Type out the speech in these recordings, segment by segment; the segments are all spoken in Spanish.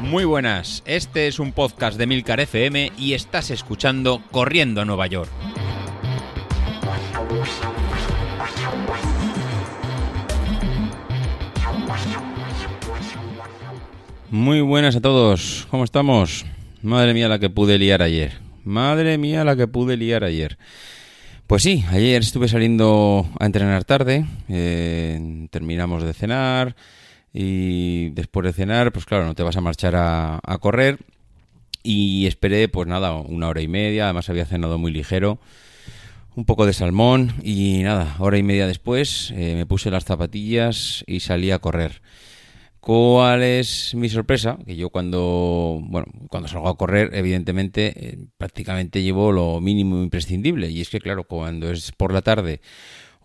Muy buenas, este es un podcast de Milcar FM y estás escuchando Corriendo a Nueva York. Muy buenas a todos, ¿cómo estamos? Madre mía la que pude liar ayer. Madre mía la que pude liar ayer. Pues sí, ayer estuve saliendo a entrenar tarde, eh, terminamos de cenar y después de cenar, pues claro, no te vas a marchar a, correr y esperé pues nada, una hora y media, además había cenado muy ligero, un poco de salmón y nada, hora y media después eh, me puse las zapatillas y salí a correr. ¿Cuál es mi sorpresa? Que yo cuando, bueno, cuando salgo a correr, evidentemente, eh, prácticamente llevo lo mínimo imprescindible. Y es que, claro, cuando es por la tarde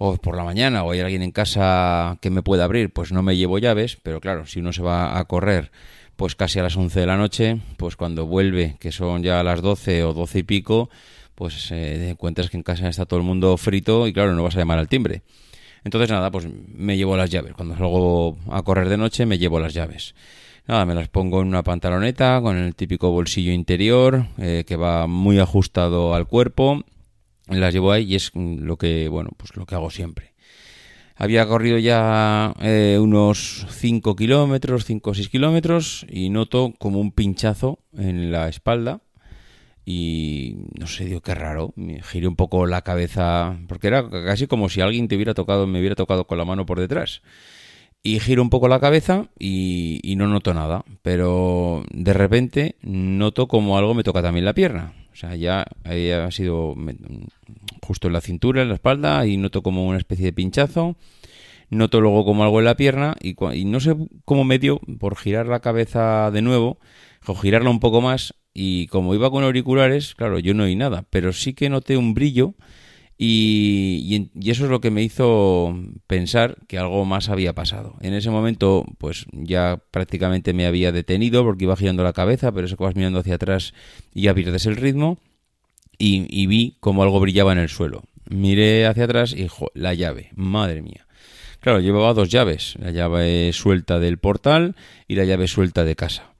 o por la mañana o hay alguien en casa que me pueda abrir, pues no me llevo llaves. Pero claro, si uno se va a correr, pues casi a las 11 de la noche, pues cuando vuelve, que son ya las 12 o 12 y pico, pues eh, encuentras que en casa está todo el mundo frito y claro, no vas a llamar al timbre. Entonces nada, pues me llevo las llaves. Cuando salgo a correr de noche me llevo las llaves. Nada, me las pongo en una pantaloneta con el típico bolsillo interior eh, que va muy ajustado al cuerpo. Las llevo ahí y es lo que, bueno, pues lo que hago siempre. Había corrido ya eh, unos 5 kilómetros, 5 o 6 kilómetros y noto como un pinchazo en la espalda y no sé, digo, qué raro. Me giré un poco la cabeza, porque era casi como si alguien te hubiera tocado, me hubiera tocado con la mano por detrás. Y giro un poco la cabeza y, no noto nada, pero de repente noto como algo me toca también la pierna. O sea, ya ha sido justo en la cintura, en la espalda, y noto como una especie de pinchazo. Noto luego como algo en la pierna y, y no sé cómo me dio por girar la cabeza de nuevo, o girarla un poco más, y como iba con auriculares, claro, yo no oí nada, pero sí que noté un brillo y, eso es lo que me hizo pensar que algo más había pasado. En ese momento, pues ya prácticamente me había detenido porque iba girando la cabeza, pero eso que vas mirando hacia atrás y ya pierdes el ritmo y, vi como algo brillaba en el suelo. Miré hacia atrás y la llave, madre mía. Claro, llevaba dos llaves, la llave suelta del portal y la llave suelta de casa.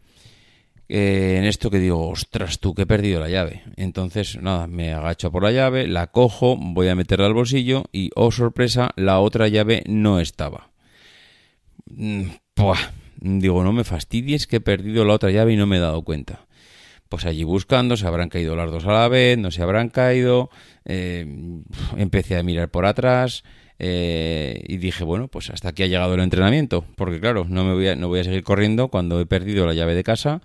Eh, en esto que digo, ostras, tú que he perdido la llave. Entonces, nada, me agacho por la llave, la cojo, voy a meterla al bolsillo y, oh sorpresa, la otra llave no estaba. Mm, digo, no me fastidies que he perdido la otra llave y no me he dado cuenta. Pues allí buscando, se habrán caído las dos a la vez, no se habrán caído. Eh, empecé a mirar por atrás. Eh, y dije, bueno, pues hasta aquí ha llegado el entrenamiento, porque claro, no me voy a, no voy a seguir corriendo cuando he perdido la llave de casa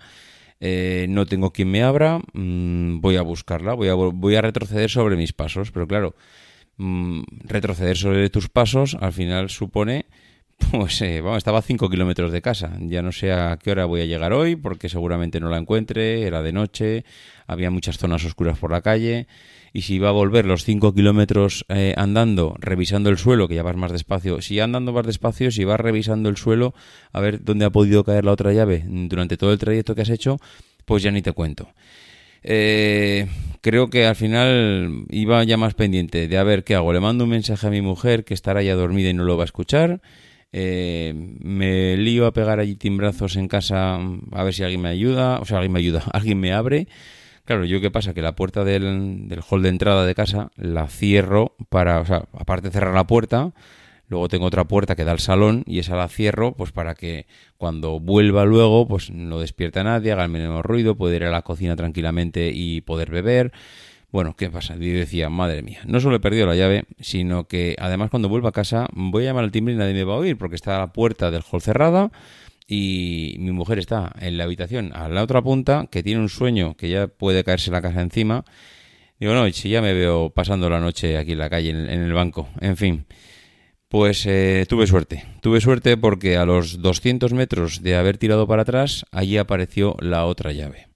eh, no tengo quien me abra, mm, voy a buscarla, voy a, voy a retroceder sobre mis pasos, pero claro, mm, retroceder sobre tus pasos al final supone, pues, eh, vamos, estaba a 5 kilómetros de casa, ya no sé a qué hora voy a llegar hoy, porque seguramente no la encuentre, era de noche, había muchas zonas oscuras por la calle, y si iba a volver los 5 kilómetros eh, andando, revisando el suelo, que ya vas más despacio, si andando más despacio, si vas revisando el suelo, a ver dónde ha podido caer la otra llave durante todo el trayecto que has hecho, pues ya ni te cuento. Eh, creo que al final iba ya más pendiente de a ver qué hago. Le mando un mensaje a mi mujer que estará ya dormida y no lo va a escuchar. Eh, me lío a pegar allí timbrazos en casa a ver si alguien me ayuda, o sea, alguien me ayuda, alguien me abre Claro, yo qué pasa, que la puerta del, del hall de entrada de casa la cierro para, o sea, aparte de cerrar la puerta, luego tengo otra puerta que da al salón y esa la cierro pues para que cuando vuelva luego pues no despierte a nadie, haga el mínimo ruido, pueda ir a la cocina tranquilamente y poder beber. Bueno, ¿qué pasa? Yo decía, madre mía, no solo he perdido la llave, sino que además cuando vuelva a casa voy a llamar al timbre y nadie me va a oír porque está la puerta del hall cerrada y mi mujer está en la habitación a la otra punta, que tiene un sueño que ya puede caerse la casa encima. Digo, no, si ya me veo pasando la noche aquí en la calle, en, el banco, en fin. Pues eh, tuve suerte, tuve suerte porque a los 200 metros de haber tirado para atrás, allí apareció la otra llave.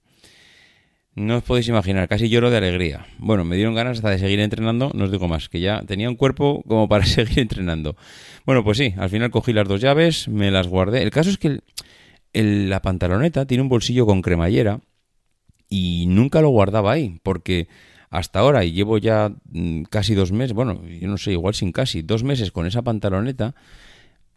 No os podéis imaginar, casi lloro de alegría. Bueno, me dieron ganas hasta de seguir entrenando, no os digo más, que ya tenía un cuerpo como para seguir entrenando. Bueno, pues sí, al final cogí las dos llaves, me las guardé. El caso es que la pantaloneta tiene un bolsillo con cremallera y nunca lo guardaba ahí, porque hasta ahora, y llevo ya mm, casi dos meses, bueno, yo no sé, igual sin casi, dos meses con esa pantaloneta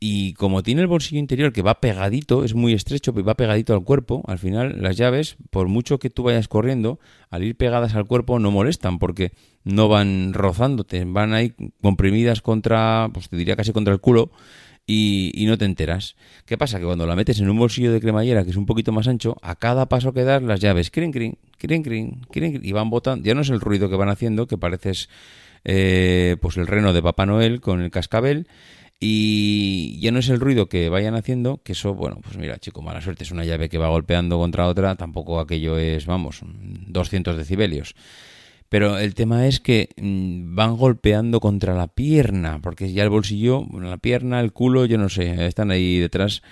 Y como tiene el bolsillo interior que va pegadito, es muy estrecho, pero va pegadito al cuerpo, al final las llaves, por mucho que tú vayas corriendo, al ir pegadas al cuerpo no molestan porque no van rozándote, van ahí comprimidas contra, pues te diría casi contra el culo y, no te enteras. ¿Qué pasa? Que cuando la metes en un bolsillo de cremallera que es un poquito más ancho, a cada paso que das las llaves, crin, crin, crin, crin, crin, y van botando. Ya no es el ruido que van haciendo, que pareces eh, pues el reno de Papá Noel con el cascabel. Y ya no es el ruido que vayan haciendo, que eso, bueno, pues mira, chico, mala suerte, es una llave que va golpeando contra otra, tampoco aquello es, vamos, 200 decibelios. Pero el tema es que mm, van golpeando contra la pierna, porque ya el bolsillo, la pierna, el culo, yo no sé, están ahí detrás.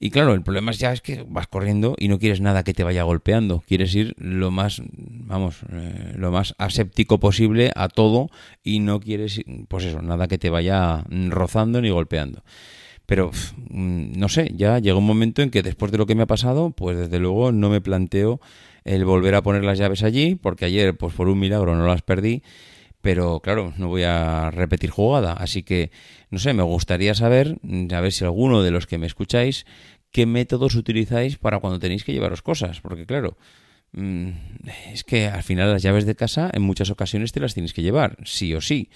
Y claro, el problema ya es que vas corriendo y no quieres nada que te vaya golpeando. Quieres ir lo más, vamos, eh, lo más aséptico posible a todo y no quieres, pues eso, nada que te vaya rozando ni golpeando. Pero mm, no sé, ya llega un momento en que después de lo que me ha pasado, pues desde luego no me planteo el volver a poner las llaves allí, porque ayer, pues por un milagro, no las perdí. Pero claro, no voy a repetir jugada. Así que, no sé, me gustaría saber, a ver si alguno de los que me escucháis, qué métodos utilizáis para cuando tenéis que llevaros cosas. Porque claro, mm, es que al final las llaves de casa en muchas ocasiones te las tienes que llevar, sí o sí.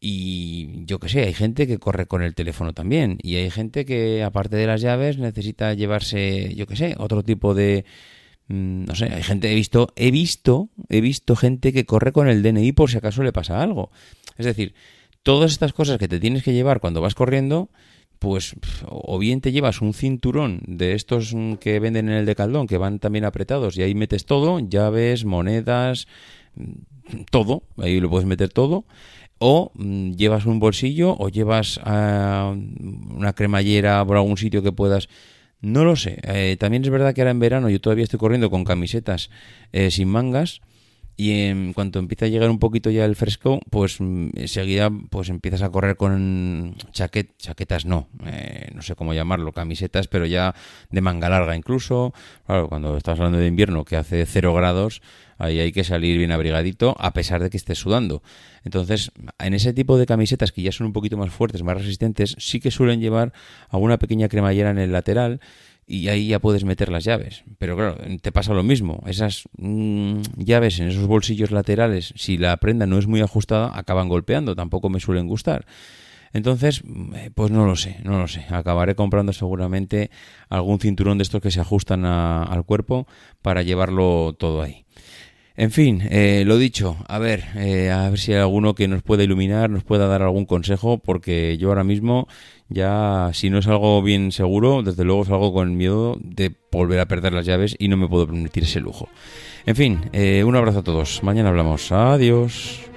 Y yo qué sé, hay gente que corre con el teléfono también. Y hay gente que, aparte de las llaves, necesita llevarse, yo qué sé, otro tipo de, Mm, no sé, hay gente, he visto, he visto, he visto gente que corre con el DNI por si acaso le pasa algo. Es decir, todas estas cosas que te tienes que llevar cuando vas corriendo, pues o bien te llevas un cinturón de estos que venden en el decaldón, que van también apretados, y ahí metes todo, llaves, monedas, mm, todo, ahí lo puedes meter todo, o mm, llevas un bolsillo o llevas ah, una cremallera por algún sitio que puedas no lo sé. Eh, también es verdad que ahora en verano yo todavía estoy corriendo con camisetas eh, sin mangas y en cuanto empieza a llegar un poquito ya el fresco, pues mm, enseguida pues empiezas a correr con chaquet, chaquetas no, eh, no sé cómo llamarlo, camisetas, pero ya de manga larga incluso. Claro, cuando estás hablando de invierno que hace cero grados, ahí hay que salir bien abrigadito a pesar de que estés sudando. Entonces, en ese tipo de camisetas que ya son un poquito más fuertes, más resistentes, sí que suelen llevar alguna pequeña cremallera en el lateral y ahí ya puedes meter las llaves. Pero claro, te pasa lo mismo. Esas mm, llaves en esos bolsillos laterales, si la prenda no es muy ajustada, acaban golpeando. Tampoco me suelen gustar. Entonces, eh, pues no lo sé, no lo sé. Acabaré comprando seguramente algún cinturón de estos que se ajustan al cuerpo para llevarlo todo ahí. En fin, eh, lo dicho, a ver, eh, a ver si hay alguno que nos pueda iluminar, nos pueda dar algún consejo, porque yo ahora mismo ya, si no es algo bien seguro, desde luego salgo con miedo de volver a perder las llaves y no me puedo permitir ese lujo. En fin, eh, un abrazo a todos. Mañana hablamos. Adiós.